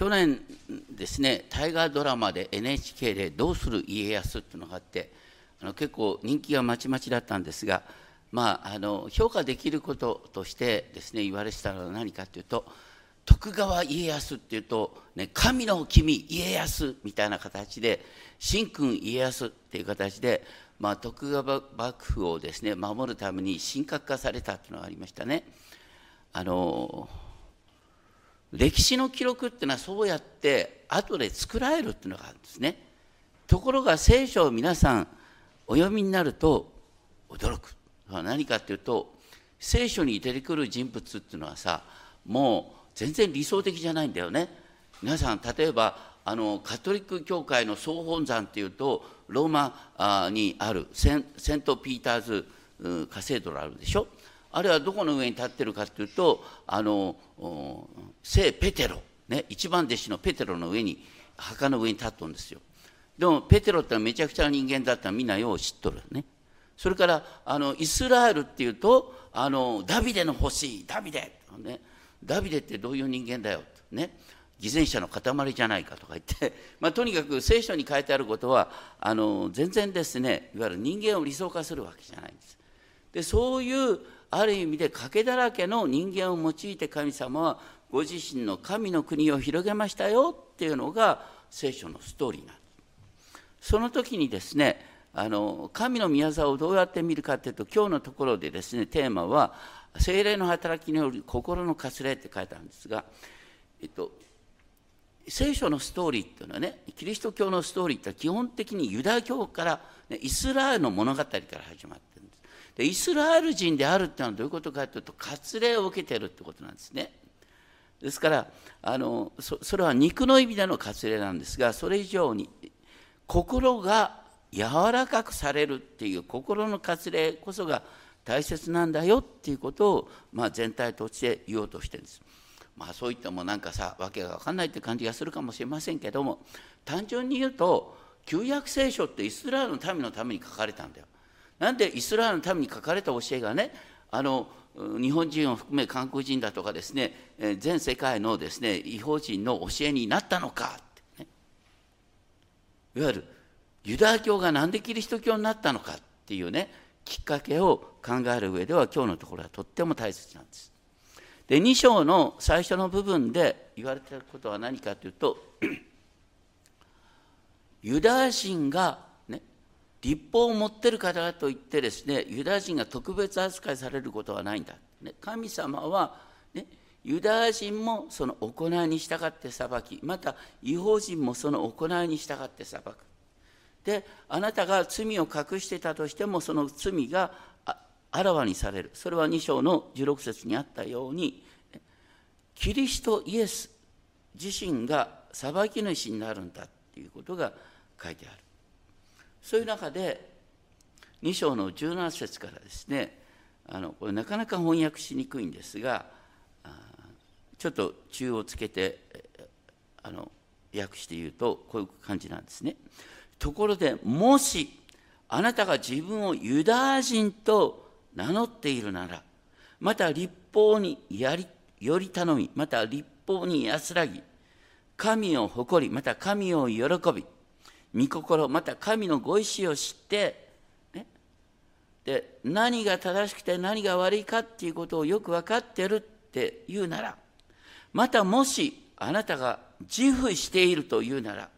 去年ですね大河ドラマで NHK で「どうする家康」っていうのがあってあの結構人気がまちまちだったんですが、まあ、あの評価できることとしてですね言われてたのは何かというと徳川家康っていうと、ね、神の君家康みたいな形で神君家康っていう形で、まあ、徳川幕府をですね守るために神格化されたっていうのがありましたね。あの歴史の記録っていうのはそうやって後で作られるっていうのがあるんですね。ところが聖書を皆さんお読みになると驚く。何かっていうと聖書に出てくる人物っていうのはさもう全然理想的じゃないんだよね。皆さん例えばあのカトリック教会の総本山っていうとローマにあるセント・ピーターズカセドラルでしょあれはどこの上に立ってるかっていうとあの聖ペテロ、ね、一番弟子のペテロの上に墓の上に立っとんですよでもペテロってのはめちゃくちゃな人間だったらみんなよう知っとるねそれからあのイスラエルっていうとあのダビデの星ダビデ、ね、ダビデってどういう人間だよ、ね、偽善者の塊じゃないかとか言って、まあ、とにかく聖書に書いてあることはあの全然ですねいわゆる人間を理想化するわけじゃないんです。でそういうある意味で賭けだらけの人間を用いて神様はご自身の神の国を広げましたよっていうのが聖書のストーリーなんです。その時にですねあの神の宮沢をどうやって見るかというと今日のところでですねテーマは精霊の働きによる心のかすれって書いてあるんですが、えっと、聖書のストーリーっていうのはねキリスト教のストーリーって基本的にユダヤ教から、ね、イスラエルの物語から始まってでイスラエル人であるっていうのはどういうことかというと割礼を受けてるってことなんですねですからあのそれは肉の意味での割礼なんですがそれ以上に心が柔らかくされるっていう心の割礼こそが大切なんだよっていうことを、まあ、全体として言おうとしてるんです。まあそういったもなんかさ訳が分かんないって感じがするかもしれませんけども単純に言うと旧約聖書ってイスラエルの民のために書かれたんだよ。なんでイスラエルのために書かれた教えがねあの日本人を含め韓国人だとかですね全世界のですね違法人の教えになったのかって、ね、いわゆるユダヤ教が何でキリスト教になったのかっていうねきっかけを考える上では今日のところはとっても大切なんです。で2章の最初の部分で言われてることは何かというと ユダヤ人が、立法を持ってる方だといってですねユダヤ人が特別扱いされることはないんだ、ね、神様は、ね、ユダヤ人もその行いに従って裁きまた違法人もその行いに従って裁く。であなたが罪を隠してたとしてもその罪があらわにされる。それは2章の16節にあったようにキリストイエス自身が裁き主になるんだっていうことが書いてある。そういう中で2章の17節からですねあのこれなかなか翻訳しにくいんですがちょっと中をつけてあの訳して言うとこういう感じなんですね。ところでもしあなたが自分をユダヤ人と名乗っているならまた立法にやりより頼みまた立法に安らぎ神を誇りまた神を喜び御心また神のご意志を知って、ね、で何が正しくて何が悪いかっていうことをよく分かってるって言うならまたもしあなたが自負しているというなら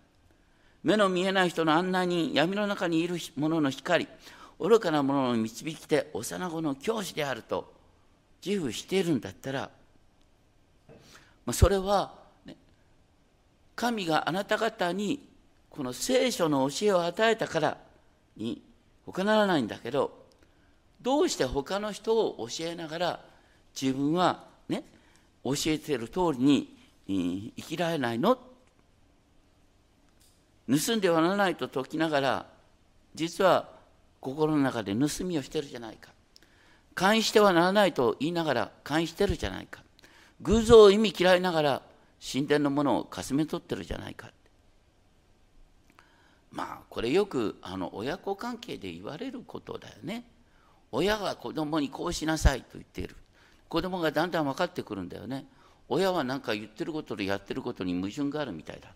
目の見えない人の案内人闇の中にいる者の光愚かな者の導き手幼子の教師であると自負しているんだったらまあそれは、ね、神があなた方にこの聖書の教えを与えたからに他ならないんだけどどうして他の人を教えながら自分はね教えてる通りに生きられないの？盗んではならないと説きながら実は心の中で盗みをしてるじゃないか。監視してはならないと言いながら監視してるじゃないか。偶像を意味嫌いながら神殿のものをかすめ取ってるじゃないか。まあこれよくあの親子関係で言われることだよね。親が子供にこうしなさいと言っている。子供がだんだん分かってくるんだよね。親は何か言ってることとやってることに矛盾があるみたいだっ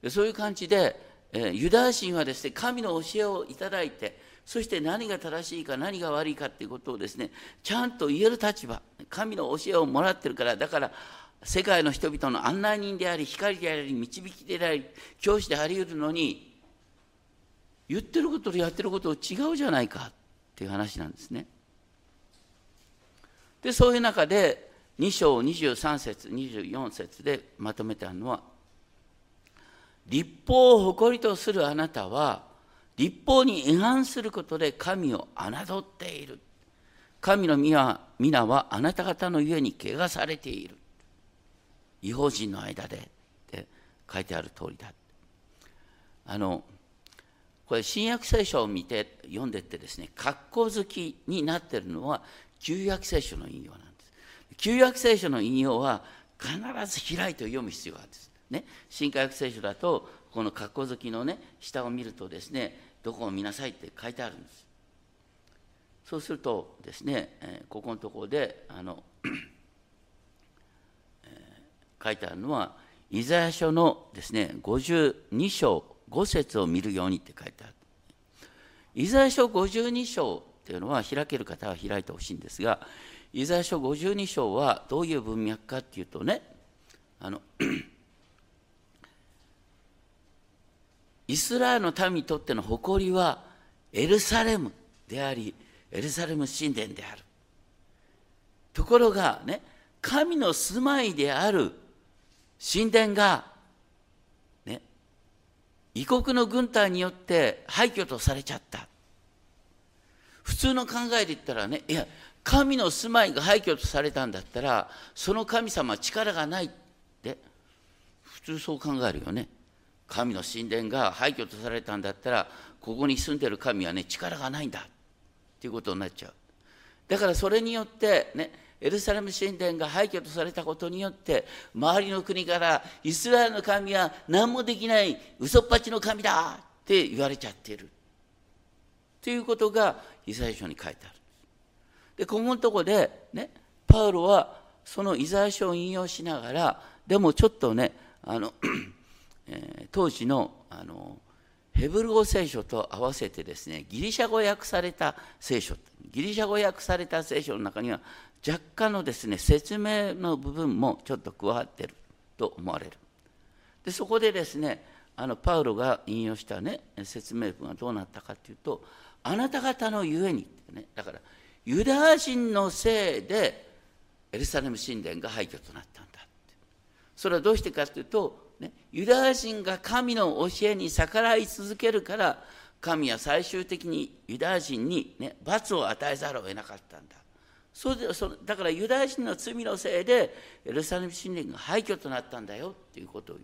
て。そういう感じで、え、ユダヤ人はですね神の教えをいただいてそして何が正しいか何が悪いかっていうことをですねちゃんと言える立場。神の教えをもらってるからだから世界の人々の案内人であり光であり導きであり教師であり得るのに言ってることとやってること違うじゃないかっていう話なんですね。でそういう中で2章23節24節でまとめてあるのは立法を誇りとするあなたは立法に違反することで神を侮っている神の皆はあなた方の家に汚されている違法人の間でって書いてある通りだ。あのこれ新約聖書を見て読んでってですね格好好きになってるのは旧約聖書の引用なんです。旧約聖書の引用は必ず開いて読む必要があるんです。ね。新科学聖書だとこの格好好きのね下を見るとですねどこを見なさいって書いてあるんです。そうするとですね、えここのところであの、書いてあるのはイザヤ書のですね52章5節を見るようにって書いてある。イザヤ書52章っていうのは開ける方は開いてほしいんですがイザヤ書52章はどういう文脈かっていうとねあの イスラエルの民にとっての誇りはエルサレムでありエルサレム神殿である。ところがね神の住まいである神殿がね異国の軍隊によって廃墟とされちゃった。普通の考えで言ったらねいや神の住まいが廃墟とされたんだったらその神様は力がないって。普通そう考えるよね。神の神殿が廃墟とされたんだったらここに住んでる神はね力がないんだっていうことになっちゃう。だからそれによってねエルサレム神殿が廃墟とされたことによって周りの国からイスラエルの神は何もできない嘘っぱちの神だって言われちゃってる。っていうことがイザヤ書に書いてある。でここのとこでねパウロはそのイザヤ書を引用しながらでもちょっとねあのえー、当時のあのヘブル語聖書と合わせてですねギリシャ語訳された聖書ギリシャ語訳された聖書の中には若干のですね説明の部分もちょっと加わってると思われる。でそこでですねあのパウロが引用したね説明文はどうなったかというとあなた方のゆえにねだからユダヤ人のせいでエルサレム神殿が廃墟となったんだって。それはどうしてかというとね、ユダヤ人が神の教えに逆らい続けるから神は最終的にユダヤ人に、ね、罰を与えざるを得なかったんだ。それでそだからユダヤ人の罪のせいでエルサレム神殿が廃墟となったんだよっていうことを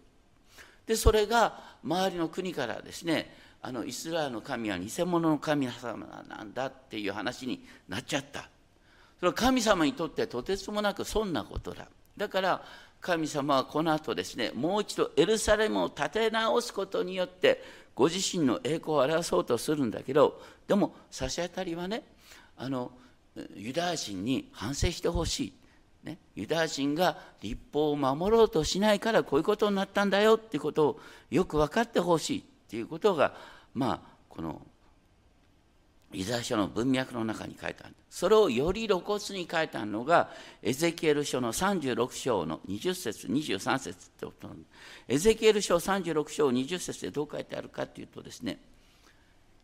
でそれが周りの国からですねあのイスラエルの神は偽物の神様なんだっていう話になっちゃった。それは神様にとってとてつもなくそんなことだ。だから神様はこの後ですねもう一度エルサレムを建て直すことによってご自身の栄光を表そうとするんだけどでも差し当たりはねあのユダヤ人に反省してほしい、ね、ユダヤ人が立法を守ろうとしないからこういうことになったんだよっていうことをよく分かってほしいっていうことがまあこのイザヤ書の文脈の中に書いてある。それをより露骨に書いてあるのがエゼキエル書の36章の20節23節ってことなんエゼキエル書36章20節でどう書いてあるかというとですね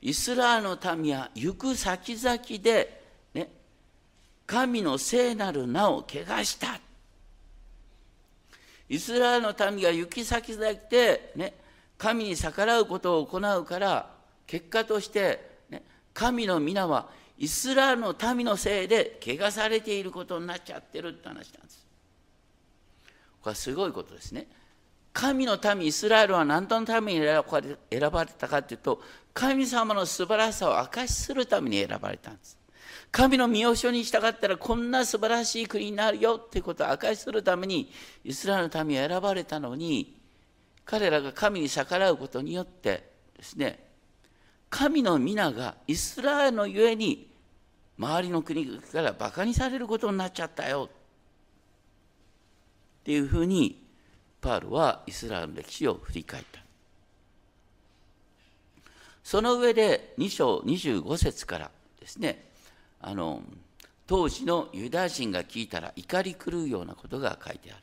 イスラエルの民は行く先々で、神の聖なる名を汚したイスラエルの民が行き先々で、ね、神に逆らうことを行うから結果としてね神の皆はイスラエルの民のせいで汚されていることになっちゃってるって話なんです。これはすごいことですね。神の民イスラエルは何のために選ばれたかというと神様の素晴らしさを証しするために選ばれたんです。神の見教に従ったらこんな素晴らしい国になるよってことを証しするためにイスラエルの民は選ばれたのに彼らが神に逆らうことによってですね神の皆がイスラエルのゆえに周りの国からバカにされることになっちゃったよ。っていうふうにパウルはイスラエルの歴史を振り返った。その上で2章25節からですねあの当時のユダヤ人が聞いたら怒り狂うようなことが書いてある。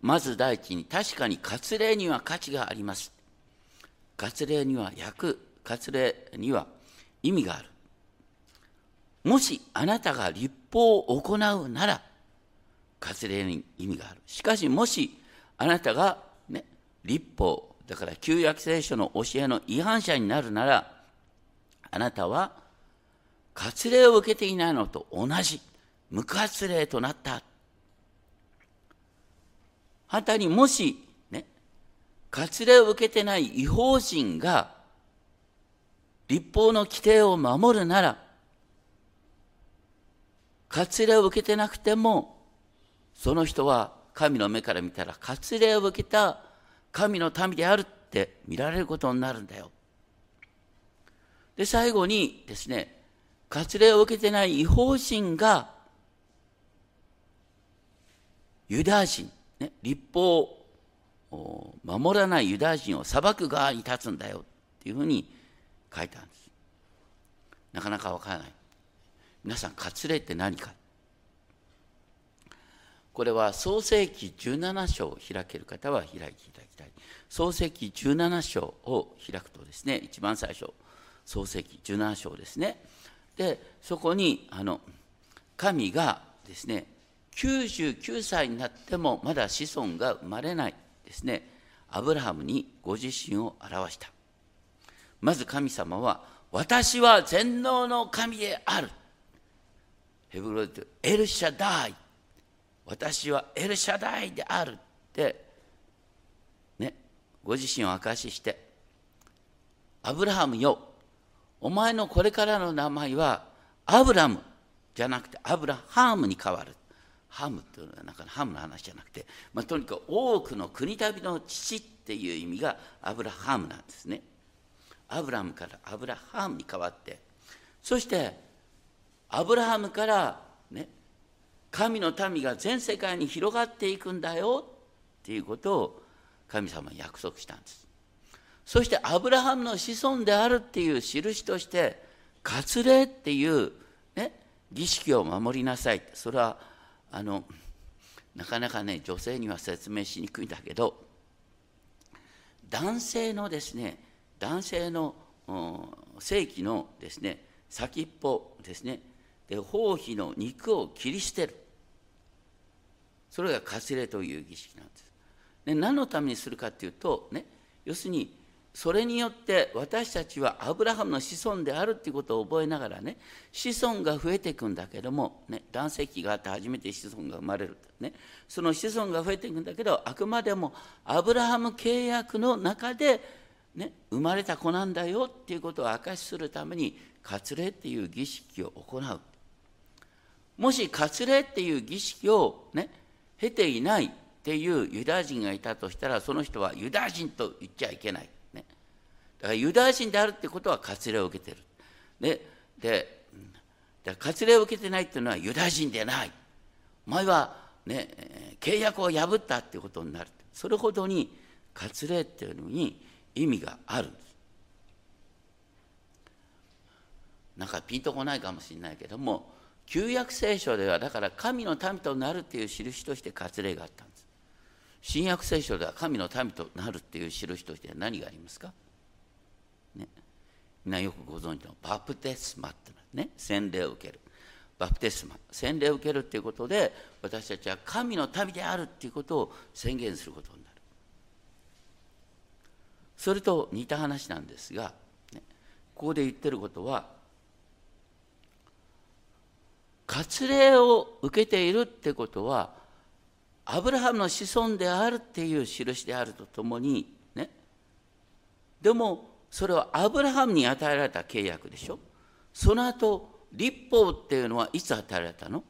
まず第一に確かに割礼には価値があります。割礼には役割礼には意味がある。もしあなたが立法を行うなら割礼に意味がある。しかしもしあなたが、ね、立法だから旧約聖書の教えの違反者になるならあなたは割礼を受けていないのと同じ無割礼となった反対にもしね割礼を受けてない違法人が立法の規定を守るなら割礼を受けてなくてもその人は神の目から見たら割礼を受けた神の民であるって見られることになるんだよ。で最後にですね割礼を受けてない違法人がユダヤ人、ね、立法を守らないユダヤ人を裁く側に立つんだよっていうふうに書いてあるんです。なかなかわからない。皆さん、割礼って何かこれは創世記17章を開ける方は開いていただきたい。創世記17章を開くとですね、一番最初、創世記17章ですね。で、そこに、あの、神がですね、99歳になってもまだ子孫が生まれないですね、アブラハムにご自身を表した。まず神様は、私は全能の神である。ヘブロイでエルシャダイ私はエルシャダイであるってねご自身を証ししてアブラハムよお前のこれからの名前はアブラムじゃなくてアブラハムに変わる。ハムっていうのはなんかハムの話じゃなくて、まあ、とにかく多くの国旅の父っていう意味がアブラハムなんですね。アブラムからアブラハムに変わって。そしてアブラハムからね神の民が全世界に広がっていくんだよっていうことを神様は約束したんです。そしてアブラハムの子孫であるっていう印として割礼っていう、ね、儀式を守りなさいそれはあのなかなかね女性には説明しにくいんだけど男性のですね男性の正規のですね先っぽですねで包皮の肉を切り捨てるそれが割礼という儀式なんです。で何のためにするかっていうとね要するにそれによって私たちはアブラハムの子孫であるっていうことを覚えながらね子孫が増えていくんだけども、ね、男性器があって初めて子孫が生まれる、ね、その子孫が増えていくんだけどあくまでもアブラハム契約の中で、ね、生まれた子なんだよっていうことを証しするために割礼っていう儀式を行う。もし割礼っていう儀式をね経ていないっていうユダヤ人がいたとしたらその人はユダヤ人と言っちゃいけない、だからユダヤ人であるってことは割礼を受けてる。でで割礼を受けてないっていうのはユダヤ人でない。お前は、ね、契約を破ったってことになる。それほどに割礼っていうのに意味がある。んですなんかピンとこないかもしれないけども旧約聖書ではだから神の民となるっていう印として割礼があったんです。新約聖書では神の民となるっていう印として何がありますか？ね。みんなよくご存知のバプテスマってね洗礼を受ける。バプテスマ。洗礼を受けるっていうことで私たちは神の民であるっていうことを宣言することになる。それと似た話なんですが、ね、ここで言ってることは割礼を受けているってことはアブラハムの子孫であるっていう印であるとともにね。でもそれはアブラハムに与えられた契約でしょ？その後立法っていうのはいつ与えられたの？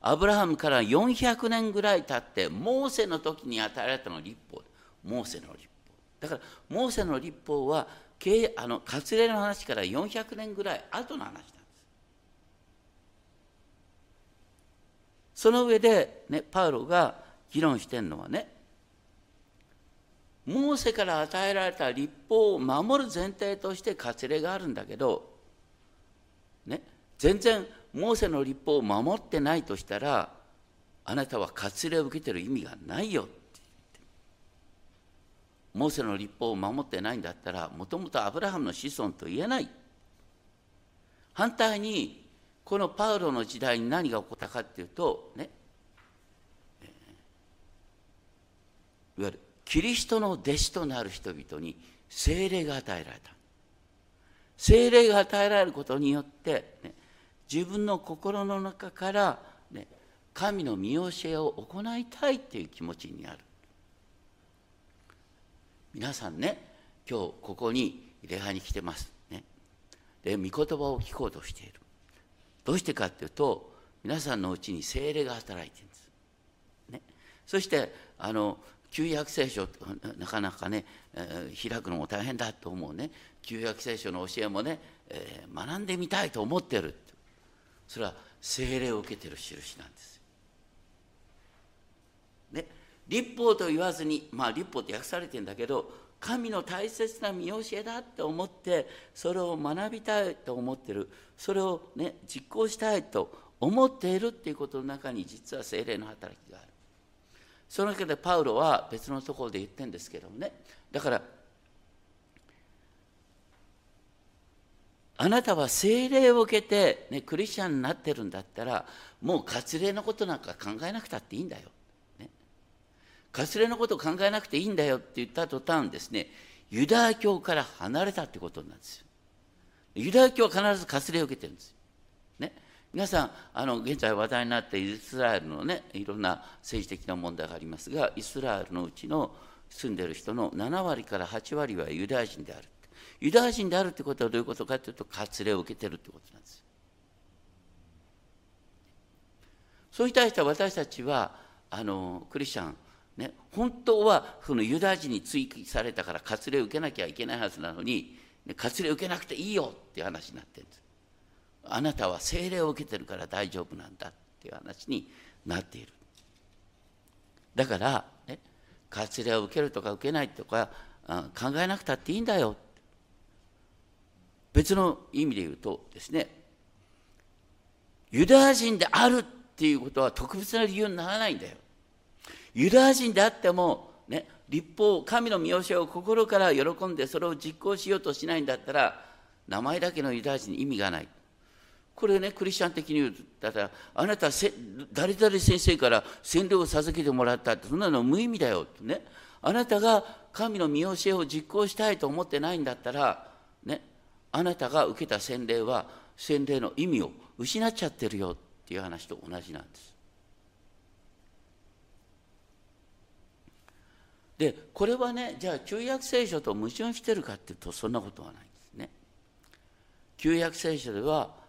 アブラハムから400年ぐらい経ってモーセの時に与えられたの立法。モーセの立法。だからモーセの立法はあの割礼の話から400年ぐらい後の話なんです。その上で、ね、パウロが議論してるのはねモーセから与えられた立法を守る前提として割礼があるんだけど、ね、全然モーセの立法を守ってないとしたらあなたは割礼を受けてる意味がないよってモーセの立法を守ってないんだったらもともとアブラハムの子孫と言えない。反対にこのパウロの時代に何が起こったかっていうとねいわゆるキリストの弟子となる人々に精霊が与えられた。精霊が与えられることによって、ね、自分の心の中から、ね、神の見教えを行いたいっていう気持ちになる。皆さんね今日ここに礼拝に来てます、ね、で御言葉を聞こうとしている。どうしてかっていうと皆さんのうちに精霊が働いてるんです、ね、そしてあの旧約聖書なかなかね、えー、開くのも大変だと思うね旧約聖書の教えもね、えー、学んでみたいと思ってるそれは精霊を受けてる印なんです。ね立法と言わずにまあ立法って訳されてんだけど神の大切な見教えだと思ってそれを学びたいと思ってるそれをね実行したいと思っているっていうことの中に実は精霊の働きがある。その中でパウロは別のところで言ってるんですけどもねだからあなたは聖霊を受けて、ね、クリスチャンになってるんだったらもう割礼のことなんか考えなくたっていいんだよ。ね、割礼のことを考えなくていいんだよって言った途端ですねユダヤ教から離れたってことなんですよ。ユダヤ教は必ず割礼を受けてるんですよ。皆さんあの現在話題になっているイスラエルのねいろんな政治的な問題がありますがイスラエルのうちの住んでる人の7割から8割はユダヤ人であるユダヤ人であるってことはどういうことかというと割礼を受けてるってことなんですそうに対して私たちはあのクリスチャンね、本当はそのユダヤ人に追記されたから割礼を受けなきゃいけないはずなのに、ね、割礼を受けなくていいよっていう話になってるんです。あなたは精霊を受けてるから大丈夫なんだっていう話になっている。だから、ね、割礼を受けるとか受けないとか考えなくたっていいんだよ。別の意味で言うとですねユダヤ人であるっていうことは特別な理由にならないんだよ。ユダヤ人であってもね立法神の見教えを心から喜んでそれを実行しようとしないんだったら名前だけのユダヤ人に意味がない。これねクリスチャン的に言うだったらあなた誰々先生から洗礼を授けてもらったってそんなの無意味だよってねあなたが神の見教えを実行したいと思ってないんだったらねあなたが受けた洗礼は洗礼の意味を失っちゃってるよっていう話と同じなんです。でこれはねじゃあ旧約聖書と矛盾してるかっていうとそんなことはないんですね。旧約聖書では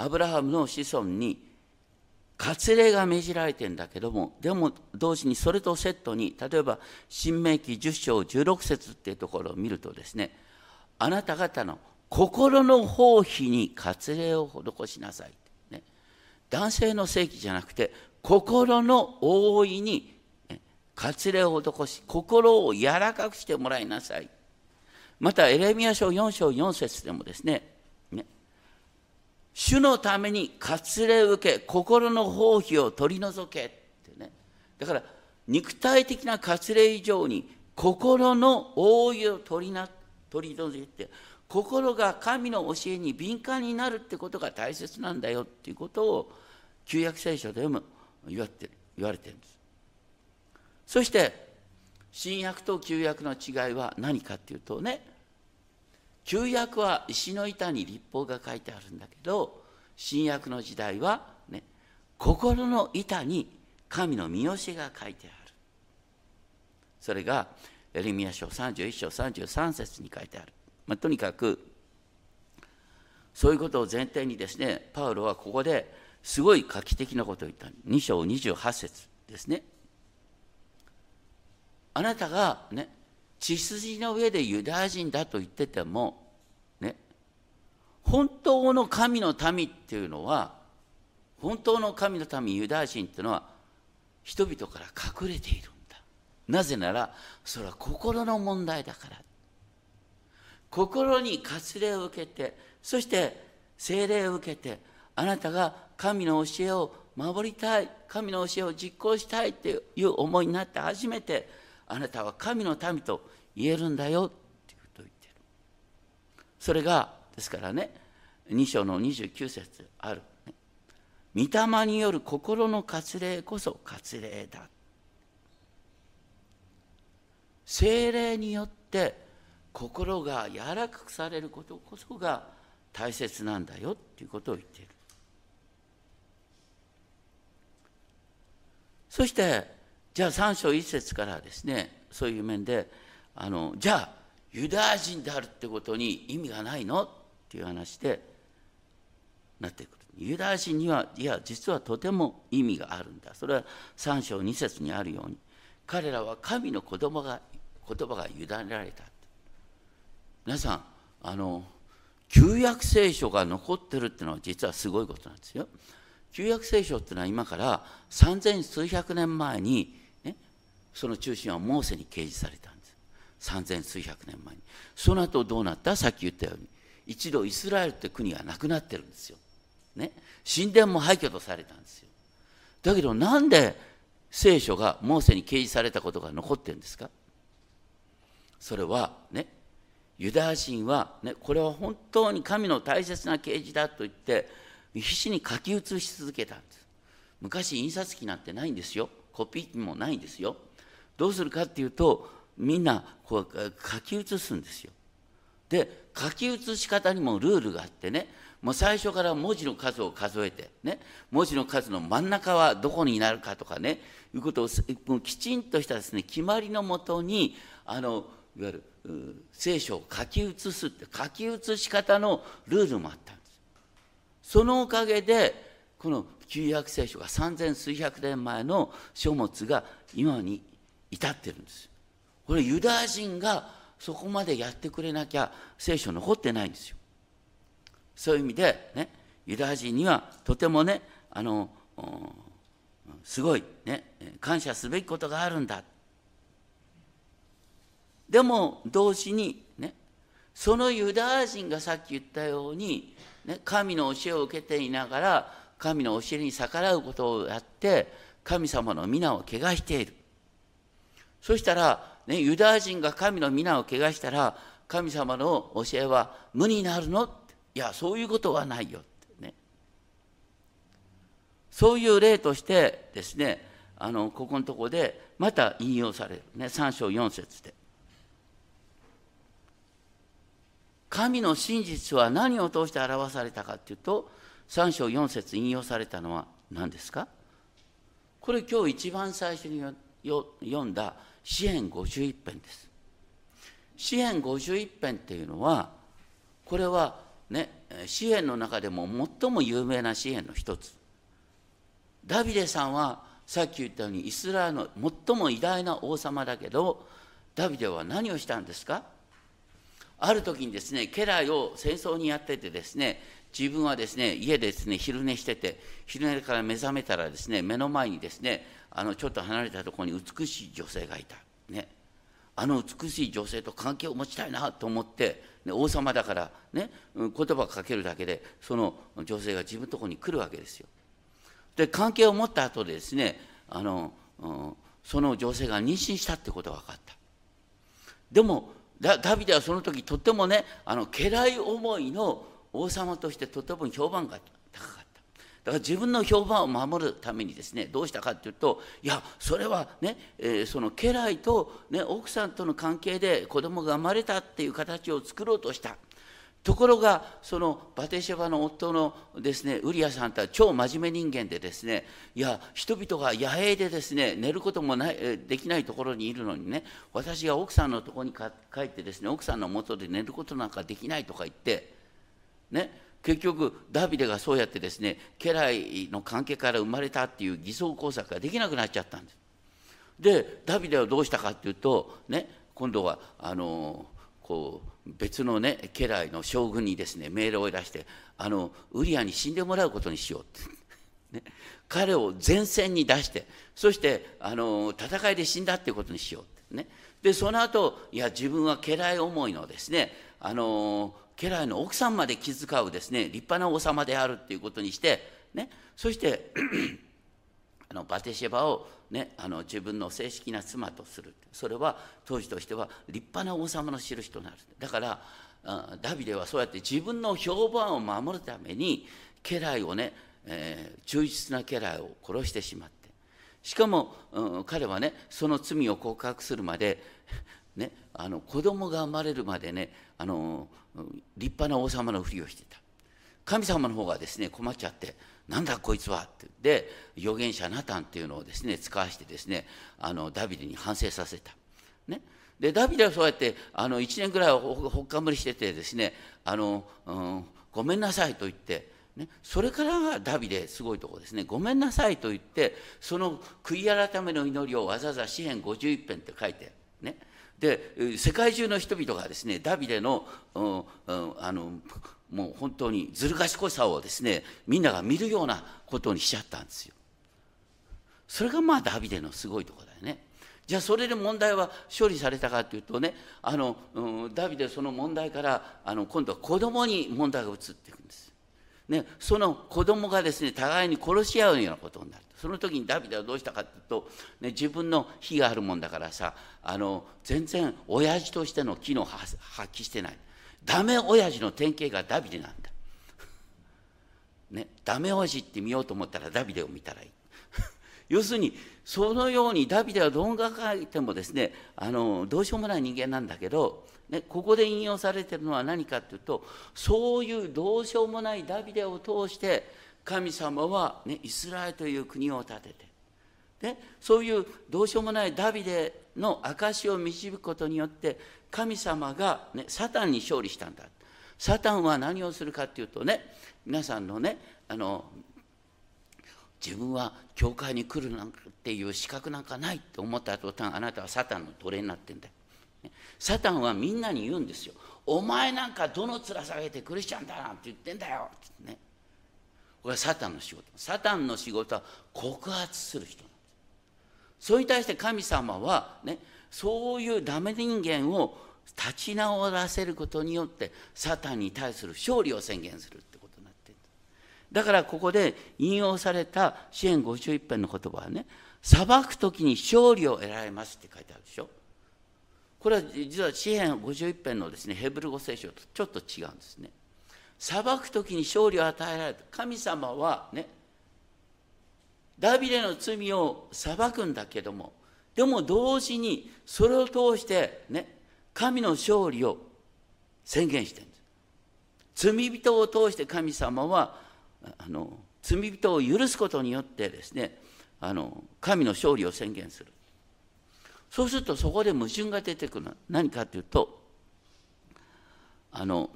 アブラハムの子孫に割礼が命じられてんだけどもでも同時にそれとセットに例えば新明記10章16節っていうところを見るとですねあなた方の心の放棄に割礼を施しなさい、ね、男性の正規じゃなくて心の覆いに割礼を施し心を柔らかくしてもらいなさい。またエレミア書4章4節でもですね主のために割礼を受け心の放棄を取り除けってね。だから肉体的な割礼以上に心の覆いを取りな取り除いて心が神の教えに敏感になるってことが大切なんだよっていうことを旧約聖書でも言われて言われてるんです。そして新約と旧約の違いは何かっていうとね旧約は石の板に立法が書いてあるんだけど新約の時代は、ね、心の板に神の見教えが書いてある。それがエレミア書31章33節に書いてある、まあ、とにかくそういうことを前提にですねパウロはここですごい画期的なことを言った。2章28節ですね。あなたがね血筋の上でユダヤ人だと言ってても、ね、本当の神の民っていうのは本当の神の民ユダヤ人っていうのは人々から隠れているんだ。なぜならそれは心の問題だから。心に割礼を受けてそして聖霊を受けてあなたが神の教えを守りたい神の教えを実行したいっていう思いになって初めてあなたは神の民と言えるんだよ。っていうことを言ってる。それがですからね2章の29節ある、ね、御霊による心の割礼こそ割礼だ。精霊によって心が柔らかくされることこそが大切なんだよ。っていうことを言っている。そしてじゃあ3章1節からですねそういう面であのじゃあユダヤ人であるってことに意味がないのっていう話でなってくる。ユダヤ人にはいや実はとても意味があるんだ。それは3章2節にあるように彼らは神の子供が言葉が委ねられた。皆さんあの旧約聖書が残ってるっていうのは実はすごいことなんですよ。旧約聖書っていうのは今から三千数百年前に、その中心はモーセに掲示されたんです。三千数百年前に。その後どうなった？さっき言ったように。一度イスラエルって国がなくなってるんですよ、ね、神殿も廃墟とされたんですよ。だけどなんで聖書がモーセに掲示されたことが残ってるんですか？それはね。ユダヤ人は、ね、これは本当に神の大切な啓示だと言って必死に書き写し続けたんです。昔印刷機なんてないんですよ。コピー機もないんですよ。どうするかっていうとみんなこう書き写すんですよ。で書き写し方にもルールがあってねもう最初から文字の数を数えてね文字の数の真ん中はどこになるかとかねいうことをきちんとしたですね決まりのもとにあのいわゆる聖書を書き写すって書き写し方のルールもあったんです。そのおかげでこの旧約聖書が三千数百年前の書物が今に至ってるんです。これユダヤ人がそこまでやってくれなきゃ聖書残ってないんですよ。そういう意味でねユダヤ人にはとてもねあのすごいね感謝すべきことがあるんだ。でも同時にねそのユダヤ人がさっき言ったように、ね、神の教えを受けていながら神の教えに逆らうことをやって神様の皆を汚している。そしたら、ね、ユダヤ人が神の皆を汚したら神様の教えは無になるの？いやそういうことはないよってね。そういう例としてですねあのここのところでまた引用されるね3章4節で。神の真実は何を通して表されたかっていうと3章4節引用されたのは何ですか？これ今日一番最初に読んだ詩編51編です。詩編51編っていうのはこれはね詩編の中でも最も有名な詩編の一つ。ダビデさんはさっき言ったようにイスラエルの最も偉大な王様だけどダビデは何をしたんですか？ある時にですね家来を戦争にやっててですね自分はですね家でですね昼寝してて昼寝から目覚めたらですね目の前にですねあのちょっと離れたところに美しい女性がいた、ね、あの美しい女性と関係を持ちたいなと思って、ね、王様だからね言葉をかけるだけでその女性が自分のところに来るわけですよ。で関係を持った後でですねあの、うん、その女性が妊娠したってことが分かった。でもダビデはその時とってもねあの家来思いの王様としてとても評判が高かった。だから自分の評判を守るためにですねどうしたかっていうといやそれはね、えー、その家来と、ね、奥さんとの関係で子供が生まれたっていう形を作ろうとした。ところがそのバテシェバの夫のですねウリアさんとは超真面目人間でですねいや人々が野営でですね寝ることもないできないところにいるのにね私が奥さんのところに帰ってですね奥さんのもとで寝ることなんかできないとか言ってね。結局ダビデがそうやってですね家来の関係から生まれたっていう偽装工作ができなくなっちゃったんです。でダビデはどうしたかっていうとね今度はあのこう別のね家来の将軍にですね命令を出してあのウリアに死んでもらうことにしようって。ね、彼を前線に出してそしてあの戦いで死んだっていうことにしようって。ね。でその後いや自分は家来思いのですねあの家来の奥さんまで気遣うですね立派な王様であるっていうことにしてねそして あのバテシェバを、ね、あの自分の正式な妻とする。それは当時としては立派な王様の印となる。だからダビデはそうやって自分の評判を守るために家来をね、えー、忠実な家来を殺してしまって。しかも、うん、彼はねその罪を告白するまで、ね、あの子供が生まれるまでねあの立派な王様のふりをしてた。神様の方がですね困っちゃってなんだこいつはって。で預言者ナタンっていうのをですね使わしてですねあのダビデに反省させた。ね、でダビデはそうやってあの1年ぐらいほっかむりしててですねあの、うん、ごめんなさいと言って、ね、それからがダビデすごいとこですね。ごめんなさいと言ってその悔い改めの祈りをわざわざ詩篇51編って書いてね。で世界中の人々がですねダビデの,、うんうん、あのもう本当にずる賢さをですねみんなが見るようなことにしちゃったんですよ。それがまあダビデのすごいとこだよね。じゃあそれで問題は処理されたかというとねあの、うん、ダビデその問題からあの今度は子供に問題が移っていくんです。ね、その子供がですね互いに殺し合うようなことになるその時にダビデはどうしたかというと、ね、自分の火があるもんだからさあの全然親父としての機能を発揮してないダメ親父の典型がダビデなんだ。ね、ダメ親父って見ようと思ったらダビデを見たらいい。要するにそのようにダビデはどう考えてもですねあのどうしようもない人間なんだけど、ね、ここで引用されてるのは何かというとそういうどうしようもないダビデを通して神様は、ね、イスラエルという国を建ててでそういうどうしようもないダビデの証を導くことによって神様が、ね、サタンに勝利したんだサタンは何をするかっていうとね皆さんのねあの自分は教会に来るなんていう資格なんかないって思った途端あなたはサタンの奴隷になってんだよ。サタンはみんなに言うんですよ。お前なんかどの面下げてクリスチャンだなんて言ってんだよってね。これはサタンの仕事。サタンの仕事は告発する人なんです。それに対して神様はね、そういうダメ人間を立ち直らせることによってサタンに対する勝利を宣言するってことになってるだからここで引用された支援51編の言葉はね裁く時に勝利を得られますって書いてあるでしょこれは実は詩篇51編のですねヘブル語聖書とちょっと違うんですね裁く時に勝利を与えられた。神様はねダビデの罪を裁くんだけどもでも同時にそれを通してね神の勝利を宣言してるんです。罪人を通して神様はあの罪人を許すことによってですねあの神の勝利を宣言する。そうするとそこで矛盾が出てくるの。は何かというとあの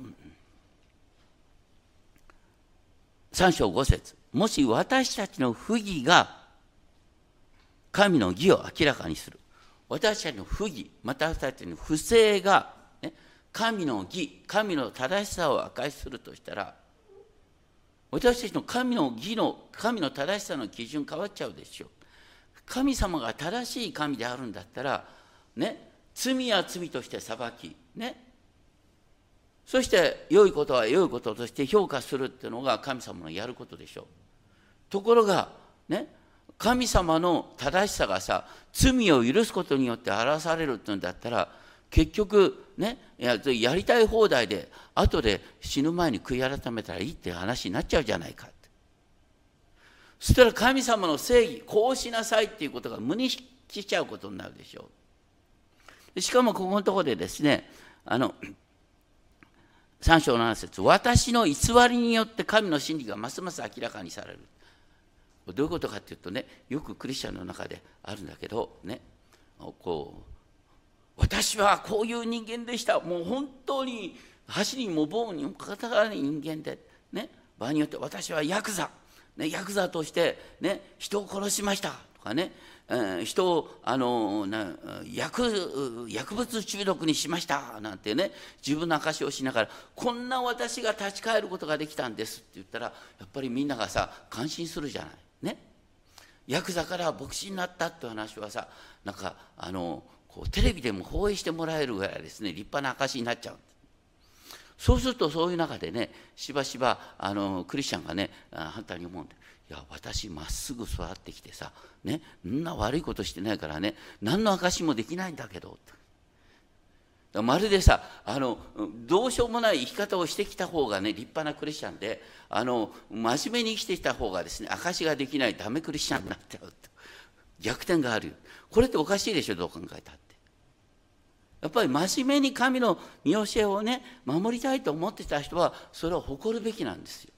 3章5節もし私たちの不義が神の義を明らかにする。私たちの不義、また私たちの不正が、ね、神の義、神の正しさを明かしするとしたら、私たちの神の義の、神の正しさの基準変わっちゃうでしょう。神様が正しい神であるんだったら、ね、罪は罪として裁き、ね、そして良いことは良いこととして評価するっていうのが神様のやることでしょう。ところが、ね、神様の正しさがさ罪を許すことによって表されるっていうんだったら結局ねややりたい放題で後で死ぬ前に悔い改めたらいいって話になっちゃうじゃないかってそしたら神様の正義こうしなさいっていうことが無にしちゃうことになるでしょうしかもここのところでですねあの3章7節私の偽りによって神の真理がますます明らかにされる。どういうことかっていうとねよくクリスチャンの中であるんだけどねこう私はこういう人間でした。もう本当に箸にも棒にもかかたがない人間でね場合によって私はヤクザ、ね、ヤクザとして、ね、人を殺しました。とかね、人をあのな薬薬物中毒にしましたなんてね自分の証をしながらこんな私が立ち返ることができたんですって言ったらやっぱりみんながさ感心するじゃない。ね。ヤクザから牧師になったって話はさなんかあのこうテレビでも放映してもらえるぐらいですね立派な証になっちゃうそうするとそういう中でねしばしばあのクリスチャンがね反対に思うんでいや私まっすぐ育ってきてさねんな悪いことしてないからね何の証もできないんだけど。まるでさあのどうしようもない生き方をしてきた方がね立派なクリスチャンであの真面目に生きてきた方がですね証ができないダメクリスチャンになっちゃうと逆転がある。これっておかしいでしょどう考えたって。やっぱり真面目に神の見教えをね守りたいと思ってた人はそれを誇るべきなんですよ。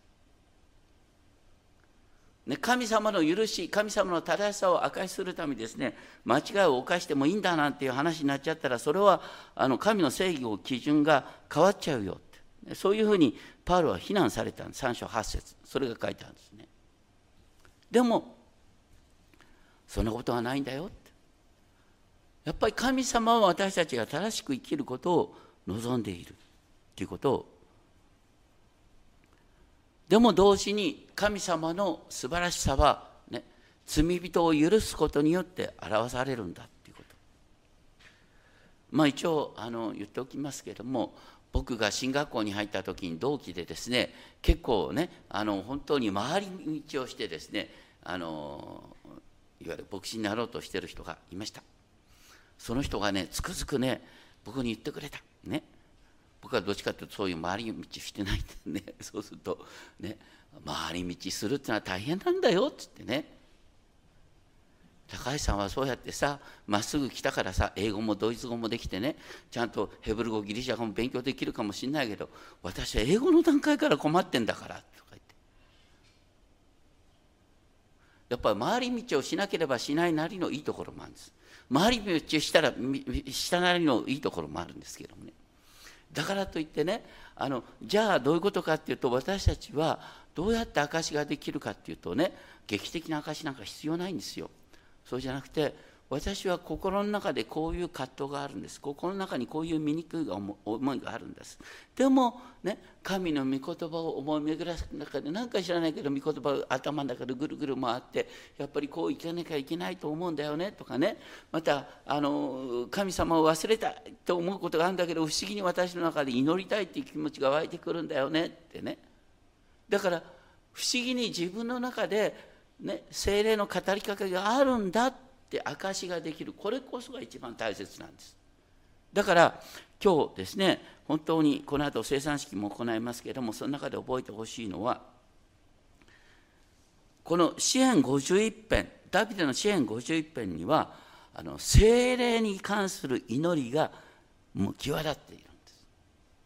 ね、神様の許し、神様の正しさを証しするためにですね、間違いを犯してもいいんだなんていう話になっちゃったら、それはあの神の正義を基準が変わっちゃうよって。そういうふうにパウロは非難されたんです。3章8節それが書いてあるんですね。でも、そんなことはないんだよって。やっぱり神様は私たちが正しく生きることを望んでいるということをでも同時に神様の素晴らしさは、ね、罪人を許すことによって表されるんだっていうこと。まあ一応あの言っておきますけども僕が進学校に入った時に同期でですね結構ねあの本当に回り道をしてですねあのいわゆる牧師になろうとしてる人がいました。その人がねつくづくね僕に言ってくれた。ね。はどっちかというとそういう回り道してないんでね。そうするとね回り道するっていうのは大変なんだよっつってね。高橋さんはそうやってさまっすぐ来たからさ英語もドイツ語もできてねちゃんとヘブル語ギリシャ語も勉強できるかもしれないけど私は英語の段階から困ってんだからとか言って。やっぱり回り道をしなければしないなりのいいところもあるんです。回り道をしたらしたなりのいいところもあるんですけどもね。だからといってねあのじゃあどういうことかっていうと私たちはどうやって証ができるかっていうとね劇的な証なんか必要ないんですよ。そうじゃなくて私は心の中でこういう葛藤があるんです。心の中にこういう醜い思いがあるんです。でもね神の御言葉を思い巡らす中で何か知らないけど御言葉が頭の中でぐるぐる回ってやっぱりこういかなきゃいけないと思うんだよねとかね。またあの神様を忘れたいと思うことがあるんだけど不思議に私の中で祈りたいっていう気持ちが湧いてくるんだよねってね。だから不思議に自分の中でね精霊の語りかけがあるんだってで証ができる。これこそが一番大切なんです。だから今日ですね本当にこの後生産式も行いますけれどもその中で覚えてほしいのはこの支援51編ダビデの支援51編にはあの精霊に関する祈りがもう際立っている。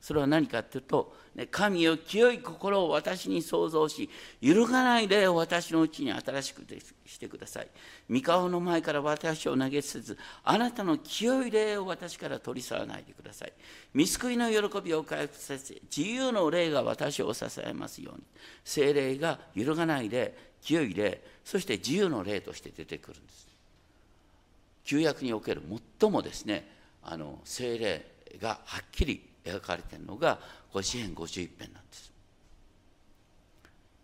それは何かというと神よ清い心を私に創造し揺るがない霊を私のうちに新しくしてください。三顔の前から私を投げ捨てずあなたの清い霊を私から取り去らないでください。見救いの喜びを回復させ自由の霊が私を支えますように。精霊が揺るがない霊清い霊そして自由の霊として出てくるんです。旧約における最もですねあの精霊がはっきり描かれているのがこれ詩編51編なんです。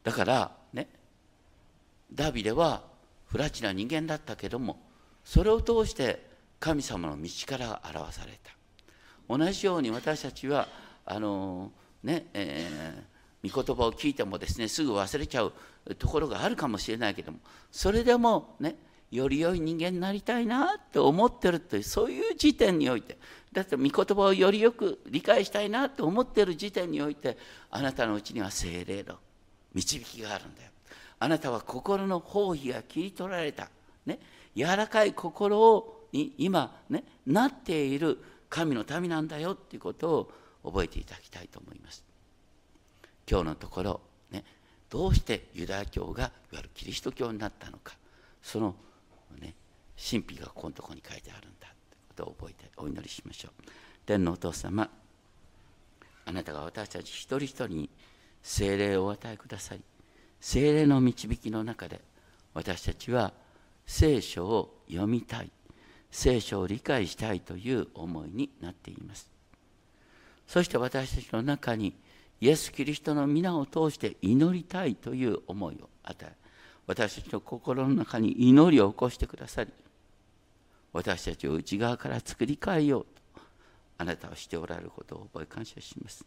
だからねダビデは不埒な人間だったけどもそれを通して神様の道から表された。同じように私たちはあのねえー、御言葉を聞いてもですねすぐ忘れちゃうところがあるかもしれないけどもそれでもねより良い人間になりたいなって思ってるというそういう時点においてだって御言葉をよりよく理解したいなと思っている時点においてあなたのうちには精霊の導きがあるんだよ。あなたは心の包囲が切り取られた、ね、柔らかい心をに今、ね、なっている神の民なんだよっていうことを覚えていただきたいと思います。今日のところ、ね、どうしてユダヤ教がいわゆるキリスト教になったのかその、ね、神秘がここのところに書いてあるんだ。と覚えてお祈りしましょう。天のお父様あなたが私たち一人一人に精霊をお与えください。精霊の導きの中で私たちは聖書を読みたい。聖書を理解したいという思いになっています。そして私たちの中にイエス・キリストの皆を通して祈りたいという思いを与え私たちの心の中に祈りを起こしてくださり私たちを内側から作り変えようとあなたはしておられることを覚え感謝します。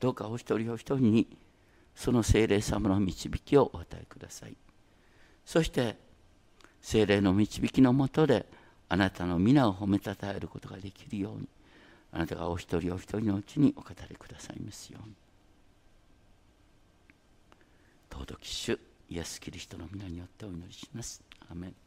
どうかお一人お一人にその精霊様の導きをお与えください。そして精霊の導きのもとであなたの皆を褒めたたえることができるようにあなたがお一人お一人のうちにお語りくださいますように。尊き主イエス・キリストの皆によってお祈りします。アメン。